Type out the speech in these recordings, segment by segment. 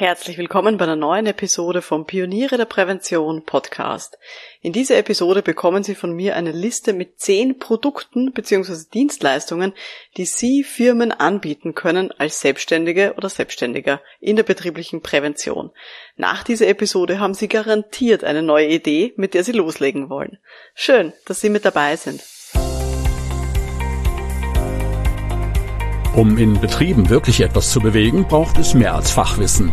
Herzlich willkommen bei einer neuen Episode vom Pioniere der Prävention Podcast. In dieser Episode bekommen Sie von mir eine Liste mit zehn Produkten bzw. Dienstleistungen, die Sie Firmen anbieten können als Selbstständige oder Selbstständiger in der betrieblichen Prävention. Nach dieser Episode haben Sie garantiert eine neue Idee, mit der Sie loslegen wollen. Schön, dass Sie mit dabei sind. Um in Betrieben wirklich etwas zu bewegen, braucht es mehr als Fachwissen.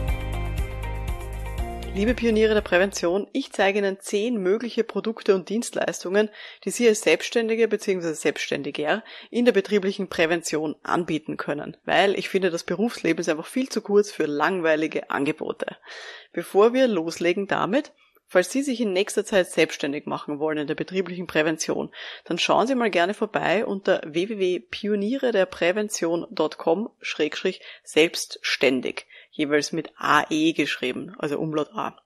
Liebe Pioniere der Prävention, ich zeige Ihnen zehn mögliche Produkte und Dienstleistungen, die Sie als Selbstständige bzw. Selbstständiger in der betrieblichen Prävention anbieten können, weil ich finde, das Berufsleben ist einfach viel zu kurz für langweilige Angebote. Bevor wir loslegen damit, Falls Sie sich in nächster Zeit selbstständig machen wollen in der betrieblichen Prävention, dann schauen Sie mal gerne vorbei unter www.pionierederprävention.com-selbstständig jeweils mit AE geschrieben, also Umlaut A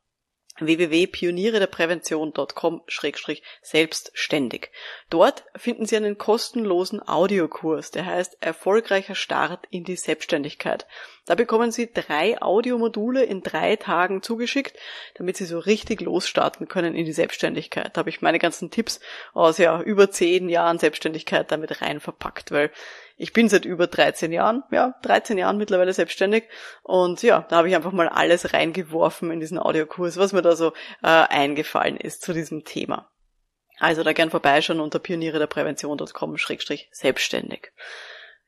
www.pionierederprävention.com-selbstständig. Dort finden Sie einen kostenlosen Audiokurs, der heißt Erfolgreicher Start in die Selbstständigkeit. Da bekommen Sie drei Audiomodule in drei Tagen zugeschickt, damit Sie so richtig losstarten können in die Selbstständigkeit. Da habe ich meine ganzen Tipps aus ja über zehn Jahren Selbstständigkeit damit rein verpackt, weil ich bin seit über 13 Jahren, ja, 13 Jahren mittlerweile selbstständig und ja, da habe ich einfach mal alles reingeworfen in diesen Audiokurs, was mir da so äh, eingefallen ist zu diesem Thema. Also da gern vorbeischauen unter pioniere der Prävention.com-selbstständig.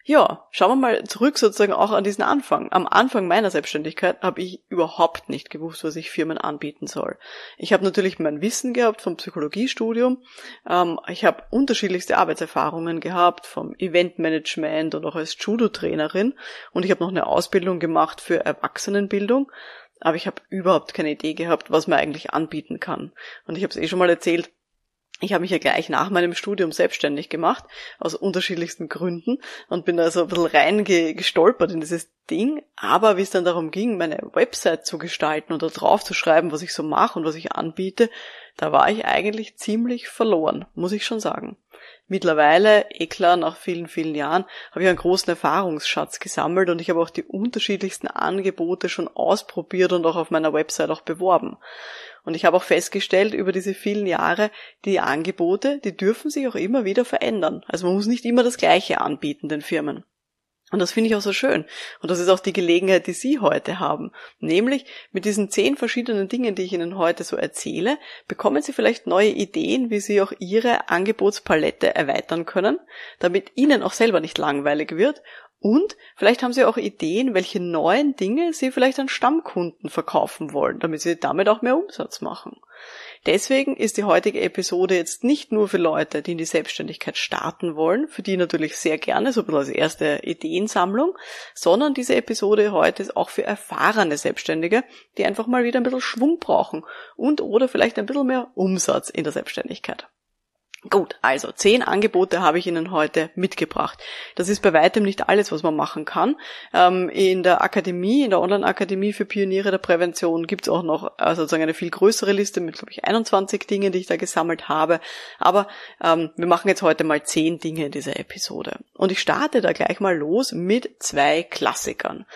Ja, schauen wir mal zurück sozusagen auch an diesen Anfang. Am Anfang meiner Selbstständigkeit habe ich überhaupt nicht gewusst, was ich Firmen anbieten soll. Ich habe natürlich mein Wissen gehabt vom Psychologiestudium. Ähm, ich habe unterschiedlichste Arbeitserfahrungen gehabt vom Eventmanagement und auch als Judo-Trainerin. Und ich habe noch eine Ausbildung gemacht für Erwachsenenbildung. Aber ich habe überhaupt keine Idee gehabt, was man eigentlich anbieten kann. Und ich habe es eh schon mal erzählt, ich habe mich ja gleich nach meinem Studium selbstständig gemacht, aus unterschiedlichsten Gründen, und bin da so ein bisschen reingestolpert in dieses Ding. Aber wie es dann darum ging, meine Website zu gestalten und da drauf zu schreiben, was ich so mache und was ich anbiete, da war ich eigentlich ziemlich verloren, muss ich schon sagen. Mittlerweile, eh klar, nach vielen, vielen Jahren, habe ich einen großen Erfahrungsschatz gesammelt und ich habe auch die unterschiedlichsten Angebote schon ausprobiert und auch auf meiner Website auch beworben. Und ich habe auch festgestellt über diese vielen Jahre, die Angebote, die dürfen sich auch immer wieder verändern. Also man muss nicht immer das Gleiche anbieten den Firmen. Und das finde ich auch so schön. Und das ist auch die Gelegenheit, die Sie heute haben. Nämlich mit diesen zehn verschiedenen Dingen, die ich Ihnen heute so erzähle, bekommen Sie vielleicht neue Ideen, wie Sie auch Ihre Angebotspalette erweitern können, damit Ihnen auch selber nicht langweilig wird und vielleicht haben Sie auch Ideen, welche neuen Dinge Sie vielleicht an Stammkunden verkaufen wollen, damit Sie damit auch mehr Umsatz machen. Deswegen ist die heutige Episode jetzt nicht nur für Leute, die in die Selbstständigkeit starten wollen, für die natürlich sehr gerne, so ein bisschen als erste Ideensammlung, sondern diese Episode heute ist auch für erfahrene Selbstständige, die einfach mal wieder ein bisschen Schwung brauchen und oder vielleicht ein bisschen mehr Umsatz in der Selbstständigkeit. Gut, also zehn Angebote habe ich Ihnen heute mitgebracht. Das ist bei weitem nicht alles, was man machen kann. Ähm, in der Akademie, in der Online-Akademie für Pioniere der Prävention gibt es auch noch äh, sozusagen eine viel größere Liste mit, glaube ich, 21 Dingen, die ich da gesammelt habe. Aber ähm, wir machen jetzt heute mal zehn Dinge in dieser Episode. Und ich starte da gleich mal los mit zwei Klassikern.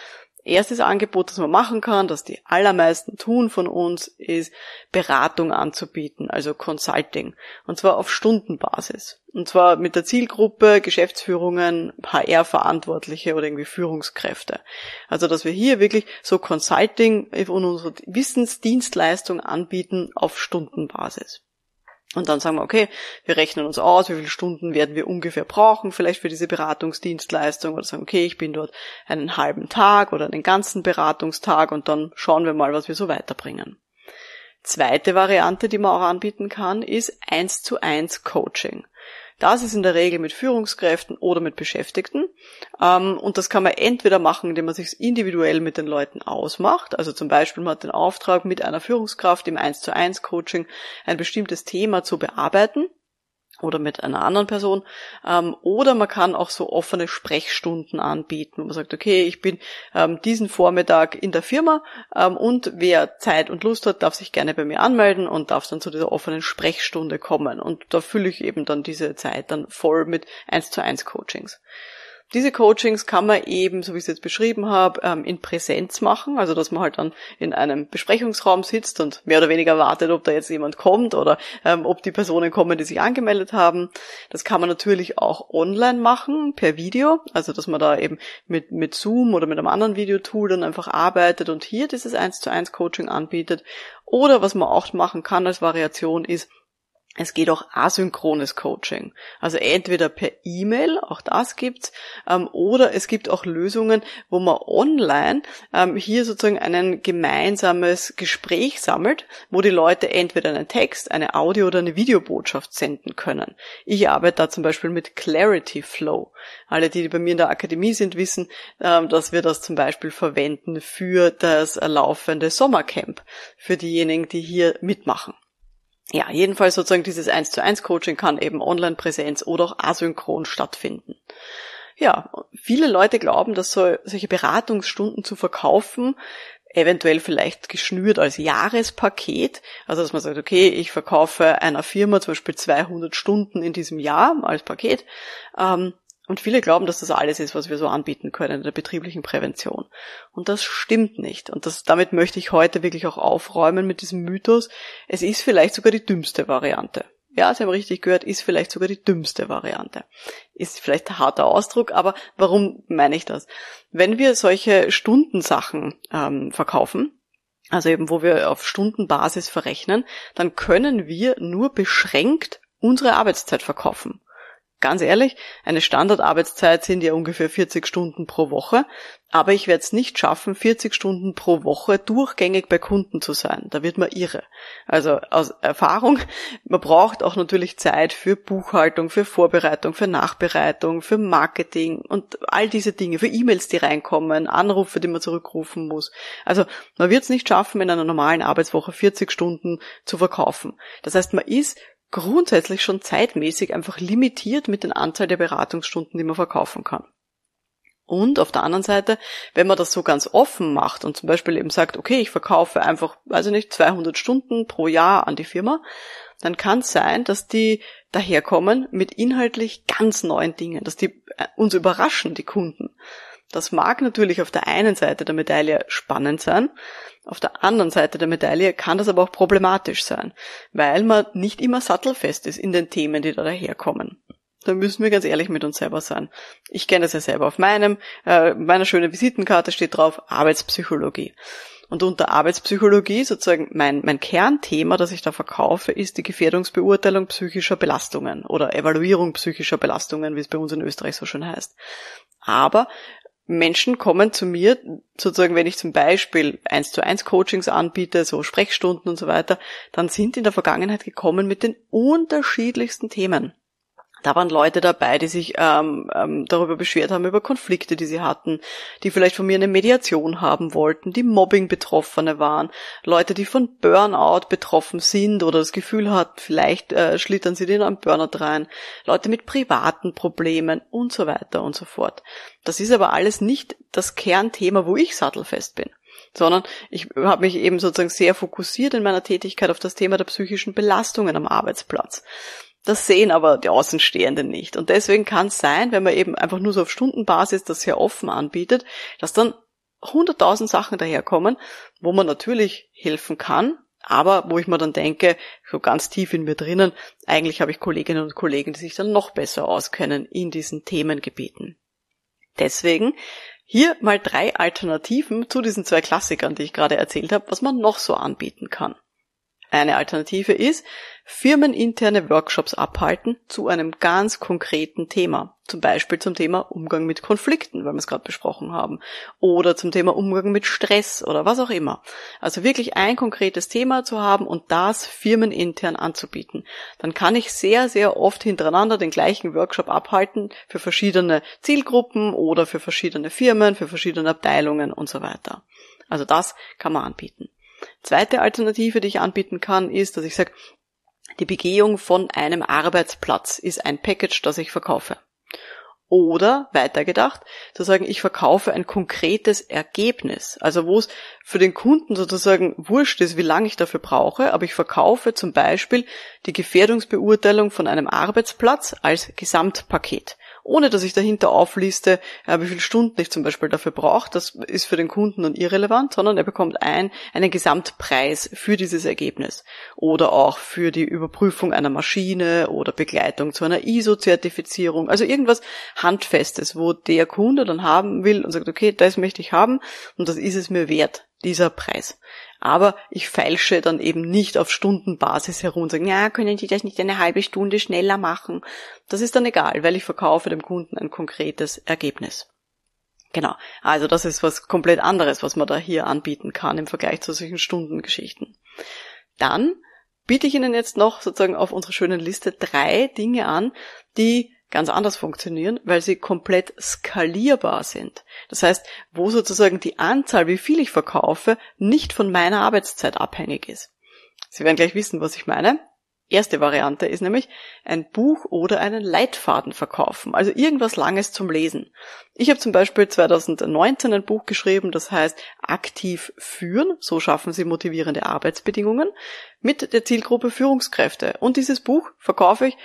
Erstes Angebot, das man machen kann, das die allermeisten tun von uns, ist Beratung anzubieten, also Consulting. Und zwar auf Stundenbasis. Und zwar mit der Zielgruppe Geschäftsführungen, HR-Verantwortliche oder irgendwie Führungskräfte. Also, dass wir hier wirklich so Consulting und unsere Wissensdienstleistung anbieten auf Stundenbasis. Und dann sagen wir, okay, wir rechnen uns aus, wie viele Stunden werden wir ungefähr brauchen, vielleicht für diese Beratungsdienstleistung, oder sagen, okay, ich bin dort einen halben Tag oder einen ganzen Beratungstag und dann schauen wir mal, was wir so weiterbringen. Zweite Variante, die man auch anbieten kann, ist eins zu eins Coaching. Das ist in der Regel mit Führungskräften oder mit Beschäftigten. Ähm, und das kann man entweder machen, indem man sich individuell mit den Leuten ausmacht. Also zum Beispiel man hat den Auftrag, mit einer Führungskraft im 1 zu 1 Coaching ein bestimmtes Thema zu bearbeiten. Oder mit einer anderen Person. Ähm, oder man kann auch so offene Sprechstunden anbieten. Man sagt, okay, ich bin ähm, diesen Vormittag in der Firma ähm, und wer Zeit und Lust hat, darf sich gerne bei mir anmelden und darf dann zu dieser offenen Sprechstunde kommen. Und da fülle ich eben dann diese Zeit dann voll mit 1 zu 1 Coachings. Diese Coachings kann man eben, so wie ich es jetzt beschrieben habe, ähm, in Präsenz machen, also dass man halt dann in einem Besprechungsraum sitzt und mehr oder weniger wartet, ob da jetzt jemand kommt oder ähm, ob die Personen kommen, die sich angemeldet haben. Das kann man natürlich auch online machen, per Video, also dass man da eben mit, mit Zoom oder mit einem anderen Videotool dann einfach arbeitet und hier dieses 1 zu 1 Coaching anbietet. Oder was man auch machen kann als Variation ist, es geht auch asynchrones Coaching. Also entweder per E-Mail, auch das gibt's, ähm, oder es gibt auch Lösungen, wo man online ähm, hier sozusagen ein gemeinsames Gespräch sammelt, wo die Leute entweder einen Text, eine Audio- oder eine Videobotschaft senden können. Ich arbeite da zum Beispiel mit Clarity Flow. Alle, die bei mir in der Akademie sind, wissen, ähm, dass wir das zum Beispiel verwenden für das laufende Sommercamp, für diejenigen, die hier mitmachen ja, jedenfalls sozusagen dieses 1 zu 1 Coaching kann eben Online-Präsenz oder auch asynchron stattfinden. Ja, viele Leute glauben, dass so, solche Beratungsstunden zu verkaufen eventuell vielleicht geschnürt als Jahrespaket. Also dass man sagt, okay, ich verkaufe einer Firma zum Beispiel 200 Stunden in diesem Jahr als Paket. Ähm, und viele glauben, dass das alles ist, was wir so anbieten können in der betrieblichen Prävention. Und das stimmt nicht. Und das, damit möchte ich heute wirklich auch aufräumen mit diesem Mythos. Es ist vielleicht sogar die dümmste Variante. Ja, Sie haben richtig gehört, ist vielleicht sogar die dümmste Variante. Ist vielleicht ein harter Ausdruck, aber warum meine ich das? Wenn wir solche Stundensachen ähm, verkaufen, also eben wo wir auf Stundenbasis verrechnen, dann können wir nur beschränkt unsere Arbeitszeit verkaufen ganz ehrlich, eine Standardarbeitszeit sind ja ungefähr 40 Stunden pro Woche, aber ich werde es nicht schaffen, 40 Stunden pro Woche durchgängig bei Kunden zu sein. Da wird man irre. Also aus Erfahrung, man braucht auch natürlich Zeit für Buchhaltung, für Vorbereitung, für Nachbereitung, für Marketing und all diese Dinge, für E-Mails, die reinkommen, Anrufe, die man zurückrufen muss. Also man wird es nicht schaffen, in einer normalen Arbeitswoche 40 Stunden zu verkaufen. Das heißt, man ist grundsätzlich schon zeitmäßig einfach limitiert mit den Anzahl der Beratungsstunden, die man verkaufen kann. Und auf der anderen Seite, wenn man das so ganz offen macht und zum Beispiel eben sagt, okay, ich verkaufe einfach, weiß ich nicht, 200 Stunden pro Jahr an die Firma, dann kann es sein, dass die daherkommen mit inhaltlich ganz neuen Dingen, dass die äh, uns überraschen, die Kunden. Das mag natürlich auf der einen Seite der Medaille spannend sein, auf der anderen Seite der Medaille kann das aber auch problematisch sein, weil man nicht immer sattelfest ist in den Themen, die da daherkommen. Da müssen wir ganz ehrlich mit uns selber sein. Ich kenne das ja selber auf meinem, äh, meiner schönen Visitenkarte steht drauf Arbeitspsychologie. Und unter Arbeitspsychologie sozusagen mein, mein Kernthema, das ich da verkaufe, ist die Gefährdungsbeurteilung psychischer Belastungen oder Evaluierung psychischer Belastungen, wie es bei uns in Österreich so schön heißt. Aber Menschen kommen zu mir, sozusagen, wenn ich zum Beispiel eins zu eins Coachings anbiete, so Sprechstunden und so weiter, dann sind in der Vergangenheit gekommen mit den unterschiedlichsten Themen. Da waren Leute dabei, die sich ähm, ähm, darüber beschwert haben, über Konflikte, die sie hatten, die vielleicht von mir eine Mediation haben wollten, die Mobbing-Betroffene waren, Leute, die von Burnout betroffen sind oder das Gefühl hatten, vielleicht äh, schlittern sie in einen Burnout rein, Leute mit privaten Problemen und so weiter und so fort. Das ist aber alles nicht das Kernthema, wo ich sattelfest bin sondern ich habe mich eben sozusagen sehr fokussiert in meiner Tätigkeit auf das Thema der psychischen Belastungen am Arbeitsplatz. Das sehen aber die Außenstehenden nicht. Und deswegen kann es sein, wenn man eben einfach nur so auf Stundenbasis das sehr offen anbietet, dass dann hunderttausend Sachen daherkommen, wo man natürlich helfen kann, aber wo ich mir dann denke, so ganz tief in mir drinnen, eigentlich habe ich Kolleginnen und Kollegen, die sich dann noch besser auskennen in diesen Themengebieten. Deswegen hier mal drei Alternativen zu diesen zwei Klassikern, die ich gerade erzählt habe, was man noch so anbieten kann. Eine Alternative ist, firmeninterne Workshops abhalten zu einem ganz konkreten Thema. Zum Beispiel zum Thema Umgang mit Konflikten, weil wir es gerade besprochen haben. Oder zum Thema Umgang mit Stress oder was auch immer. Also wirklich ein konkretes Thema zu haben und das firmenintern anzubieten. Dann kann ich sehr, sehr oft hintereinander den gleichen Workshop abhalten für verschiedene Zielgruppen oder für verschiedene Firmen, für verschiedene Abteilungen und so weiter. Also das kann man anbieten. Zweite Alternative, die ich anbieten kann, ist, dass ich sage, Die Begehung von einem Arbeitsplatz ist ein Package, das ich verkaufe. Oder weitergedacht, zu sagen, ich verkaufe ein konkretes Ergebnis. Also wo es für den Kunden sozusagen wurscht ist, wie lange ich dafür brauche, aber ich verkaufe zum Beispiel die Gefährdungsbeurteilung von einem Arbeitsplatz als Gesamtpaket ohne dass ich dahinter aufliste, äh, wie viele Stunden ich zum Beispiel dafür brauche. Das ist für den Kunden dann irrelevant, sondern er bekommt ein, einen Gesamtpreis für dieses Ergebnis. Oder auch für die Überprüfung einer Maschine oder Begleitung zu einer ISO-Zertifizierung. Also irgendwas Handfestes, wo der Kunde dann haben will und sagt, okay, das möchte ich haben und das ist es mir wert, dieser Preis. Aber ich feilsche dann eben nicht auf Stundenbasis herum und sage, ja, können Sie das nicht eine halbe Stunde schneller machen? Das ist dann egal, weil ich verkaufe dem Kunden ein konkretes Ergebnis. Genau. Also das ist was komplett anderes, was man da hier anbieten kann im Vergleich zu solchen Stundengeschichten. Dann biete ich Ihnen jetzt noch sozusagen auf unserer schönen Liste drei Dinge an, die ganz anders funktionieren, weil sie komplett skalierbar sind. Das heißt, wo sozusagen die Anzahl, wie viel ich verkaufe, nicht von meiner Arbeitszeit abhängig ist. Sie werden gleich wissen, was ich meine. Erste Variante ist nämlich ein Buch oder einen Leitfaden verkaufen, also irgendwas Langes zum Lesen. Ich habe zum Beispiel 2019 ein Buch geschrieben, das heißt Aktiv führen, so schaffen Sie motivierende Arbeitsbedingungen, mit der Zielgruppe Führungskräfte. Und dieses Buch verkaufe ich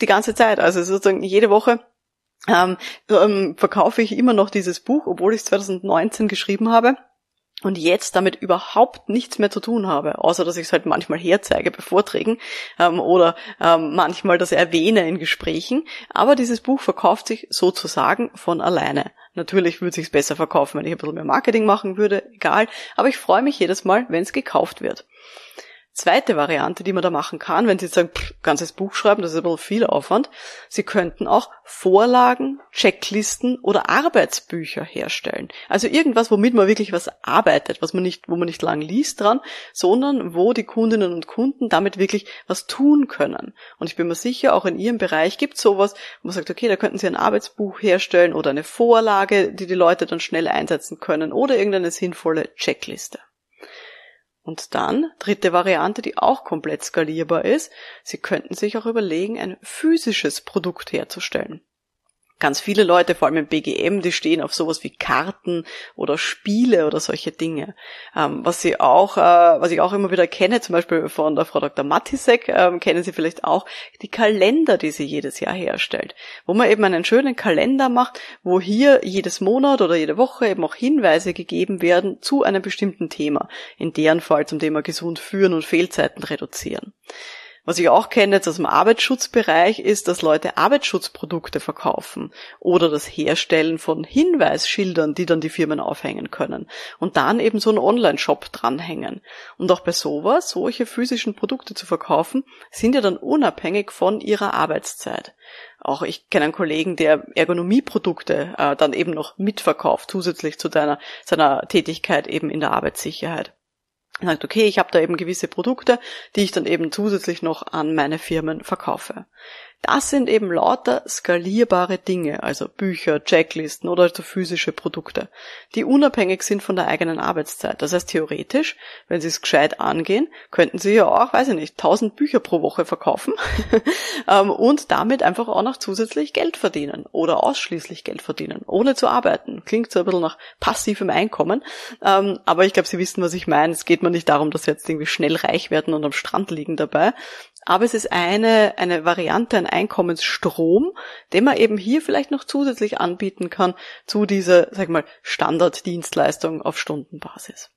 die ganze Zeit. Also sozusagen jede Woche ähm, ähm, verkaufe ich immer noch dieses Buch, obwohl ich es 2019 geschrieben habe und jetzt damit überhaupt nichts mehr zu tun habe, außer dass ich es halt manchmal herzeige bei Vorträgen ähm, oder ähm, manchmal das erwähne in Gesprächen. Aber dieses Buch verkauft sich sozusagen von alleine. Natürlich würde es sich besser verkaufen, wenn ich ein bisschen mehr Marketing machen würde, egal. Aber ich freue mich jedes Mal, wenn es gekauft wird. Zweite Variante, die man da machen kann, wenn Sie jetzt sagen, pff, ganzes Buch schreiben, das ist ein bisschen viel Aufwand. Sie könnten auch Vorlagen, Checklisten oder Arbeitsbücher herstellen. Also irgendwas, womit man wirklich was arbeitet, was man nicht, wo man nicht lang liest dran, sondern wo die Kundinnen und Kunden damit wirklich was tun können. Und ich bin mir sicher, auch in Ihrem Bereich gibt es sowas, wo man sagt, okay, da könnten Sie ein Arbeitsbuch herstellen oder eine Vorlage, die die Leute dann schnell einsetzen können oder irgendeine sinnvolle Checkliste. Und dann, dritte Variante, die auch komplett skalierbar ist, Sie könnten sich auch überlegen, ein physisches Produkt herzustellen ganz viele Leute, vor allem im BGM, die stehen auf sowas wie Karten oder Spiele oder solche Dinge. Ähm, was sie auch, äh, was ich auch immer wieder kenne, zum Beispiel von der Frau Dr. Matisek, ähm, kennen Sie vielleicht auch die Kalender, die sie jedes Jahr herstellt, wo man eben einen schönen Kalender macht, wo hier jedes Monat oder jede Woche eben auch Hinweise gegeben werden zu einem bestimmten Thema, in deren Fall zum Thema gesund führen und Fehlzeiten reduzieren. Was ich auch kenne jetzt aus dem Arbeitsschutzbereich ist, dass Leute Arbeitsschutzprodukte verkaufen oder das Herstellen von Hinweisschildern, die dann die Firmen aufhängen können und dann eben so einen Online-Shop dranhängen. Und auch bei sowas, solche physischen Produkte zu verkaufen, sind ja dann unabhängig von ihrer Arbeitszeit. Auch ich kenne einen Kollegen, der Ergonomieprodukte äh, dann eben noch mitverkauft, zusätzlich zu deiner, seiner Tätigkeit eben in der Arbeitssicherheit sagt, okay, ich habe da eben gewisse Produkte, die ich dann eben zusätzlich noch an meine Firmen verkaufe. Das sind eben lauter skalierbare Dinge, also Bücher, Checklisten oder also physische Produkte, die unabhängig sind von der eigenen Arbeitszeit. Das heißt, theoretisch, wenn Sie es gescheit angehen, könnten Sie ja auch, weiß ich nicht, 1000 Bücher pro Woche verkaufen ähm, und damit einfach auch noch zusätzlich Geld verdienen oder ausschließlich Geld verdienen, ohne zu arbeiten. Klingt so ein bisschen nach passivem Einkommen, ähm, aber ich glaube, Sie wissen, was ich meine. Es geht mir nicht darum, dass Sie jetzt irgendwie schnell reich werden und am Strand liegen dabei, aber es ist eine, eine Variante, ein Einkommensstrom, den man eben hier vielleicht noch zusätzlich anbieten kann zu dieser, sag ich mal, Standarddienstleistung auf Stundenbasis.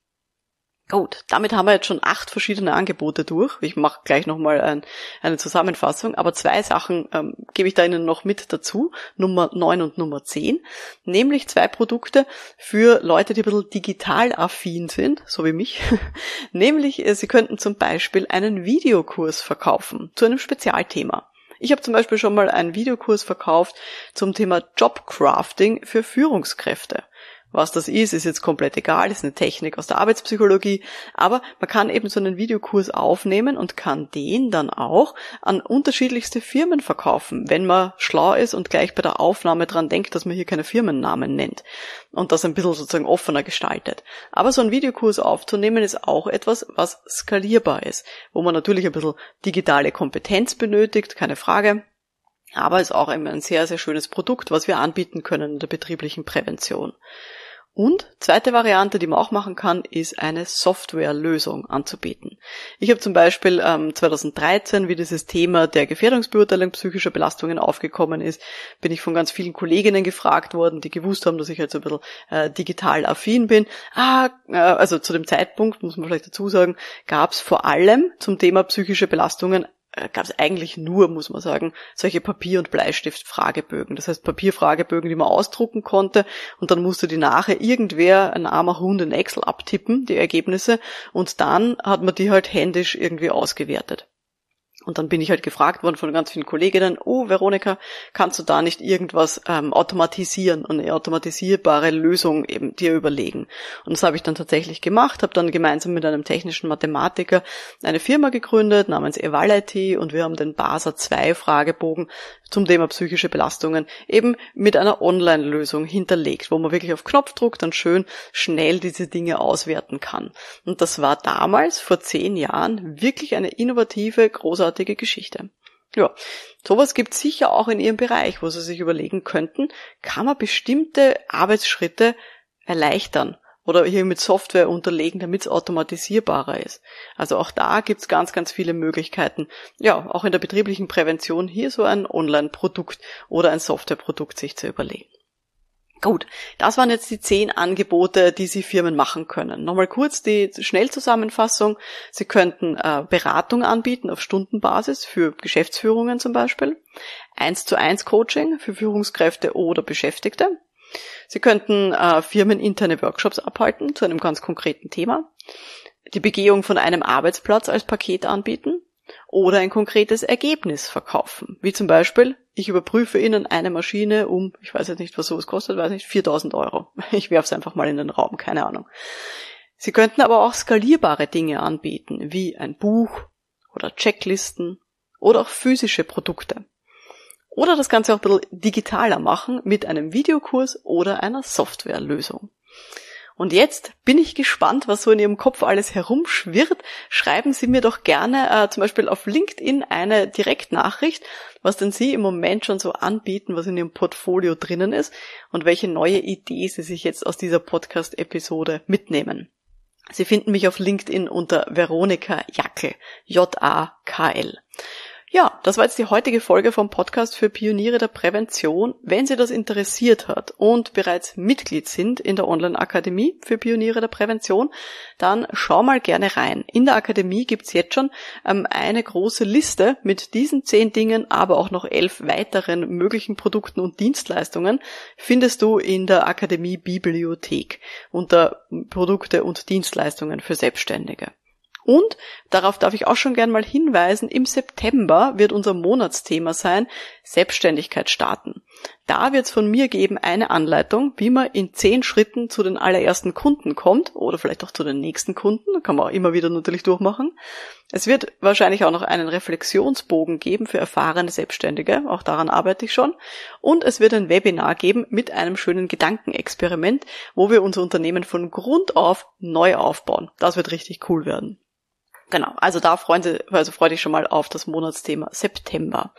Gut, damit haben wir jetzt schon acht verschiedene Angebote durch. Ich mache gleich nochmal ein, eine Zusammenfassung, aber zwei Sachen ähm, gebe ich da Ihnen noch mit dazu, Nummer neun und Nummer zehn, nämlich zwei Produkte für Leute, die ein bisschen digital affin sind, so wie mich. nämlich, äh, Sie könnten zum Beispiel einen Videokurs verkaufen zu einem Spezialthema. Ich habe zum Beispiel schon mal einen Videokurs verkauft zum Thema Jobcrafting für Führungskräfte Was das ist, ist jetzt komplett egal, ist eine Technik aus der Arbeitspsychologie, aber man kann eben so einen Videokurs aufnehmen und kann den dann auch an unterschiedlichste Firmen verkaufen, wenn man schlau ist und gleich bei der Aufnahme dran denkt, dass man hier keine Firmennamen nennt und das ein bisschen sozusagen offener gestaltet. Aber so einen Videokurs aufzunehmen ist auch etwas, was skalierbar ist, wo man natürlich ein bisschen digitale Kompetenz benötigt, keine Frage, aber ist auch ein sehr, sehr schönes Produkt, was wir anbieten können in der betrieblichen Prävention. Und zweite Variante, die man auch machen kann, ist eine Softwarelösung anzubieten. Ich habe zum Beispiel ähm, 2013, wie dieses Thema der Gefährdungsbeurteilung psychischer Belastungen aufgekommen ist, bin ich von ganz vielen Kolleginnen gefragt worden, die gewusst haben, dass ich jetzt ein bisschen äh, digital affin bin. Ah, äh, also zu dem Zeitpunkt, muss man vielleicht dazu sagen, gab es vor allem zum Thema psychische Belastungen gab es eigentlich nur, muss man sagen, solche Papier- und Bleistift-Fragebögen. Das heißt Papierfragebögen, die man ausdrucken konnte und dann musste die nachher irgendwer, ein armer Hund in Excel abtippen, die Ergebnisse und dann hat man die halt händisch irgendwie ausgewertet. Und dann bin ich halt gefragt worden von ganz vielen Kolleginnen, oh Veronika, kannst du da nicht irgendwas ähm, automatisieren und eine automatisierbare Lösung eben dir überlegen? Und das habe ich dann tatsächlich gemacht, habe dann gemeinsam mit einem technischen Mathematiker eine Firma gegründet namens Evality und wir haben den BASA 2 Fragebogen zum Thema psychische Belastungen eben mit einer Online-Lösung hinterlegt, wo man wirklich auf Knopfdruck dann schön schnell diese Dinge auswerten kann. Und das war damals, vor zehn Jahren, wirklich eine innovative, großartige Geschichte. Ja, sowas gibt sicher auch in Ihrem Bereich, wo Sie sich überlegen könnten, kann man bestimmte Arbeitsschritte erleichtern oder hier mit Software unterlegen, damit es automatisierbarer ist. Also auch da gibt's ganz, ganz viele Möglichkeiten. Ja, auch in der betrieblichen Prävention hier so ein Online-Produkt oder ein Softwareprodukt sich zu überlegen. Gut, das waren jetzt die zehn Angebote, die Sie Firmen machen können. Nochmal kurz die Schnellzusammenfassung. Sie könnten äh, Beratung anbieten auf Stundenbasis für Geschäftsführungen zum Beispiel, eins zu eins Coaching für Führungskräfte oder Beschäftigte, Sie könnten äh, firmeninterne Workshops abhalten zu einem ganz konkreten Thema, die Begehung von einem Arbeitsplatz als Paket anbieten oder ein konkretes Ergebnis verkaufen, wie zum Beispiel, ich überprüfe Ihnen eine Maschine um, ich weiß jetzt nicht, was sowas kostet, weiß nicht, 4000 Euro. Ich werfe es einfach mal in den Raum, keine Ahnung. Sie könnten aber auch skalierbare Dinge anbieten, wie ein Buch oder Checklisten oder auch physische Produkte. Oder das Ganze auch ein bisschen digitaler machen mit einem Videokurs oder einer Softwarelösung. Und jetzt bin ich gespannt, was so in Ihrem Kopf alles herumschwirrt. Schreiben Sie mir doch gerne äh, zum Beispiel auf LinkedIn eine Direktnachricht, was denn Sie im Moment schon so anbieten, was in Ihrem Portfolio drinnen ist und welche neue Idee Sie sich jetzt aus dieser Podcast-Episode mitnehmen. Sie finden mich auf LinkedIn unter Veronika Jackel, J-A-K-L. Ja, das war jetzt die heutige Folge vom Podcast für Pioniere der Prävention. Wenn Sie das interessiert hat und bereits Mitglied sind in der Online-Akademie für Pioniere der Prävention, dann schau mal gerne rein. In der Akademie gibt's jetzt schon ähm, eine große Liste mit diesen zehn Dingen, aber auch noch elf weiteren möglichen Produkten und Dienstleistungen findest du in der Akademie Bibliothek unter Produkte und Dienstleistungen für Selbstständige. Und darauf darf ich auch schon gern mal hinweisen, im September wird unser Monatsthema sein, Selbstständigkeit starten. Da wird es von mir geben eine Anleitung, wie man in zehn Schritten zu den allerersten Kunden kommt oder vielleicht auch zu den nächsten Kunden, kann man auch immer wieder natürlich durchmachen. Es wird wahrscheinlich auch noch einen Reflexionsbogen geben für erfahrene Selbstständige, auch daran arbeite ich schon. Und es wird ein Webinar geben mit einem schönen Gedankenexperiment, wo wir unser Unternehmen von Grund auf neu aufbauen. Das wird richtig cool werden. Genau, also da freuen Sie, also freue dich schon mal auf das Monatsthema September.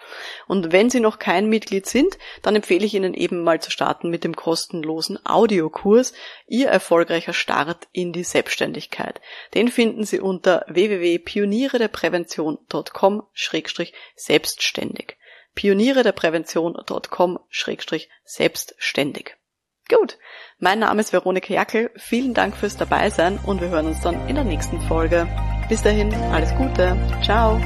Und wenn Sie noch kein Mitglied sind, dann empfehle ich Ihnen eben mal zu starten mit dem kostenlosen Audiokurs Ihr erfolgreicher Start in die Selbstständigkeit. Den finden Sie unter www.pionierederprävention.com-selbstständig. Pionierederprävention.com-selbstständig. Gut, mein Name ist Veronika Jackel. Vielen Dank fürs Dabeisein und wir hören uns dann in der nächsten Folge. Bis dahin, alles Gute. Ciao.